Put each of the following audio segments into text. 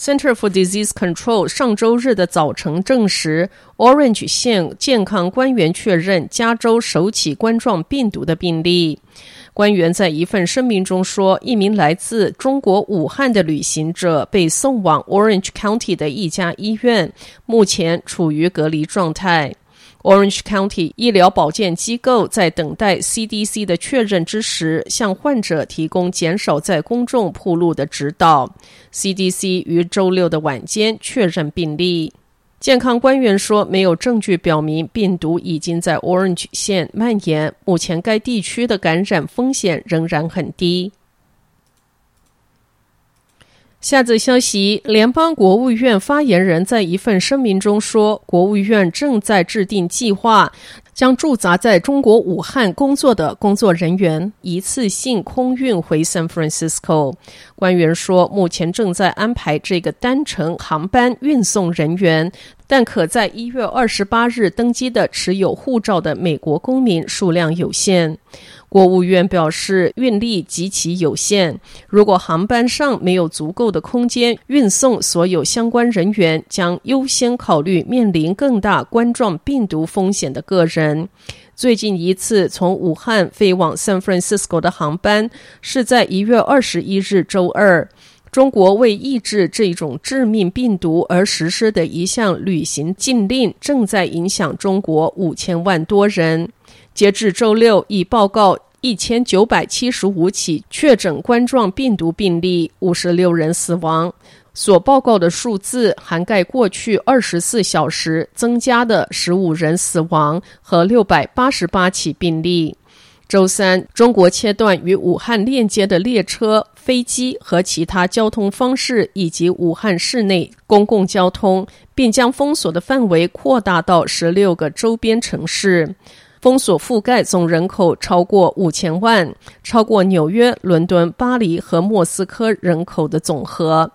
Center for Disease Control 上周日的早晨证实，Orange 县健康官员确认加州首起冠状病毒的病例。官员在一份声明中说，一名来自中国武汉的旅行者被送往 Orange County 的一家医院，目前处于隔离状态。Orange County 医疗保健机构在等待 CDC 的确认之时，向患者提供减少在公众铺路的指导。CDC 于周六的晚间确认病例。健康官员说，没有证据表明病毒已经在 Orange 县蔓延，目前该地区的感染风险仍然很低。下则消息，联邦国务院发言人在一份声明中说，国务院正在制定计划，将驻扎在中国武汉工作的工作人员一次性空运回 San Francisco。官员说，目前正在安排这个单程航班运送人员，但可在一月二十八日登机的持有护照的美国公民数量有限。国务院表示，运力极其有限。如果航班上没有足够的空间运送所有相关人员，将优先考虑面临更大冠状病毒风险的个人。最近一次从武汉飞往 San Francisco 的航班是在一月二十一日周二。中国为抑制这种致命病毒而实施的一项旅行禁令，正在影响中国五千万多人。截至周六，已报告一千九百七十五起确诊冠状病毒病例，五十六人死亡。所报告的数字涵盖过去二十四小时增加的十五人死亡和六百八十八起病例。周三，中国切断与武汉链接的列车、飞机和其他交通方式，以及武汉市内公共交通，并将封锁的范围扩大到十六个周边城市。封锁覆盖总人口超过五千万，超过纽约、伦敦、巴黎和莫斯科人口的总和。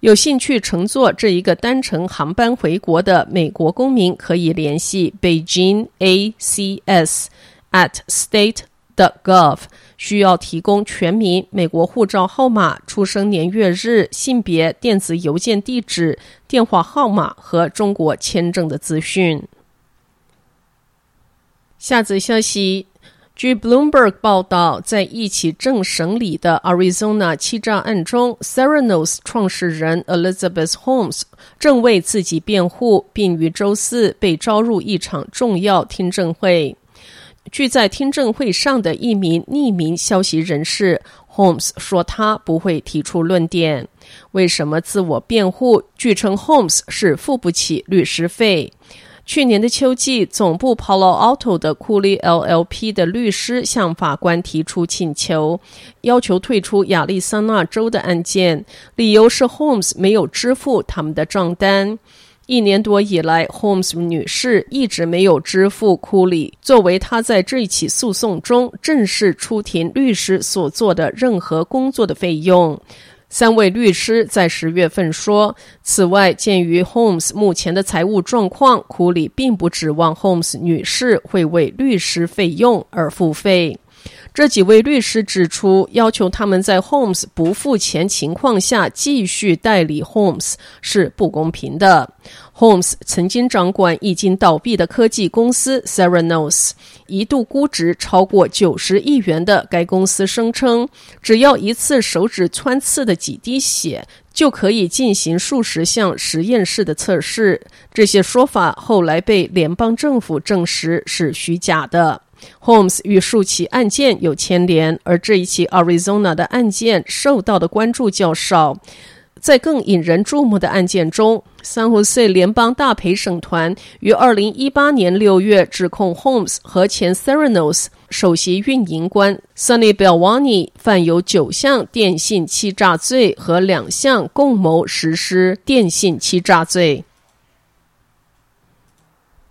有兴趣乘坐这一个单程航班回国的美国公民，可以联系 Beijing ACS at state.gov 需要提供全名、美国护照号码、出生年月日、性别、电子邮件地址、电话号码和中国签证的资讯。下则消息，据 Bloomberg 报道，在一起正审理的 Arizona 欺诈案中，Serenos 创始人 Elizabeth Holmes 正为自己辩护，并于周四被招入一场重要听证会。据在听证会上的一名匿名消息人士，Holmes 说他不会提出论点。为什么自我辩护？据称，Holmes 是付不起律师费。去年的秋季，总部 Palo Alto 的 Cooley LLP 的律师向法官提出请求，要求退出亚利桑那州的案件，理由是 Holmes 没有支付他们的账单。一年多以来，Holmes 女士一直没有支付 Cooley 作为她在这一起诉讼中正式出庭律师所做的任何工作的费用。三位律师在十月份说，此外，鉴于 Holmes 目前的财务状况，库里并不指望 Holmes 女士会为律师费用而付费。这几位律师指出，要求他们在 Holmes 不付钱情况下继续代理 Holmes 是不公平的。Holmes 曾经掌管已经倒闭的科技公司 Seranos，一度估值超过九十亿元的该公司声称，只要一次手指穿刺的几滴血，就可以进行数十项实验室的测试。这些说法后来被联邦政府证实是虚假的。Holmes 与数起案件有牵连，而这一起 Arizona 的案件受到的关注较少。在更引人注目的案件中，San Jose 联邦大陪审团于二零一八年六月指控 Holmes 和前 Serenos 首席运营官 Sunny b e l w a n i 犯有九项电信欺诈罪和两项共谋实施电信欺诈罪。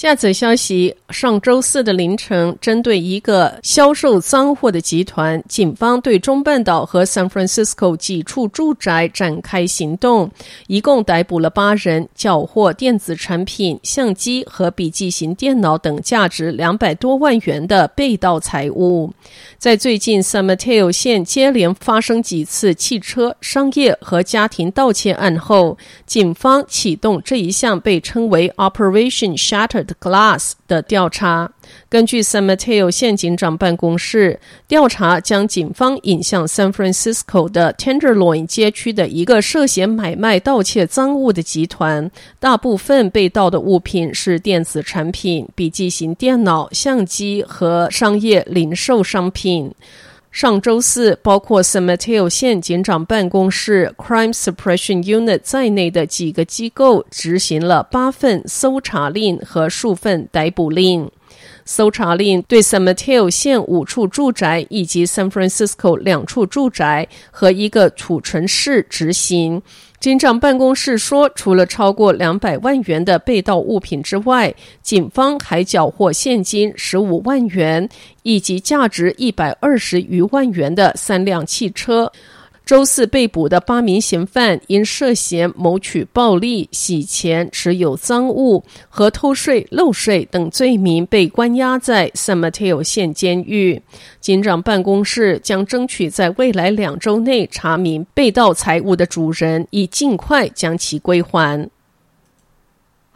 下则消息：上周四的凌晨，针对一个销售赃货的集团，警方对中半岛和 San Francisco 几处住宅展开行动，一共逮捕了八人，缴获电子产品、相机和笔记型电脑等价值两百多万元的被盗财物。在最近 San Mateo 县接连发生几次汽车、商业和家庭盗窃案后，警方启动这一项被称为 Operation Shattered Glass 的调查。根据 San Mateo 县警长办公室调查，将警方引向 San Francisco 的 Tenderloin 街区的一个涉嫌买卖盗窃赃物的集团。大部分被盗的物品是电子产品、笔记型电脑、相机和商业零售商品。上周四，包括 San Mateo 县警长办公室 Crime Suppression Unit 在内的几个机构执行了八份搜查令和数份逮捕令。搜查令对 San Mateo 县五处住宅以及 San Francisco 两处住宅和一个储存室执行。警长办公室说，除了超过两百万元的被盗物品之外，警方还缴获现金十五万元，以及价值一百二十余万元的三辆汽车。周四被捕的八名嫌犯因涉嫌谋取暴利、洗钱、持有赃物和偷税漏税等罪名，被关押在 San Mateo 县监狱。警长办公室将争取在未来两周内查明被盗财物的主人，以尽快将其归还。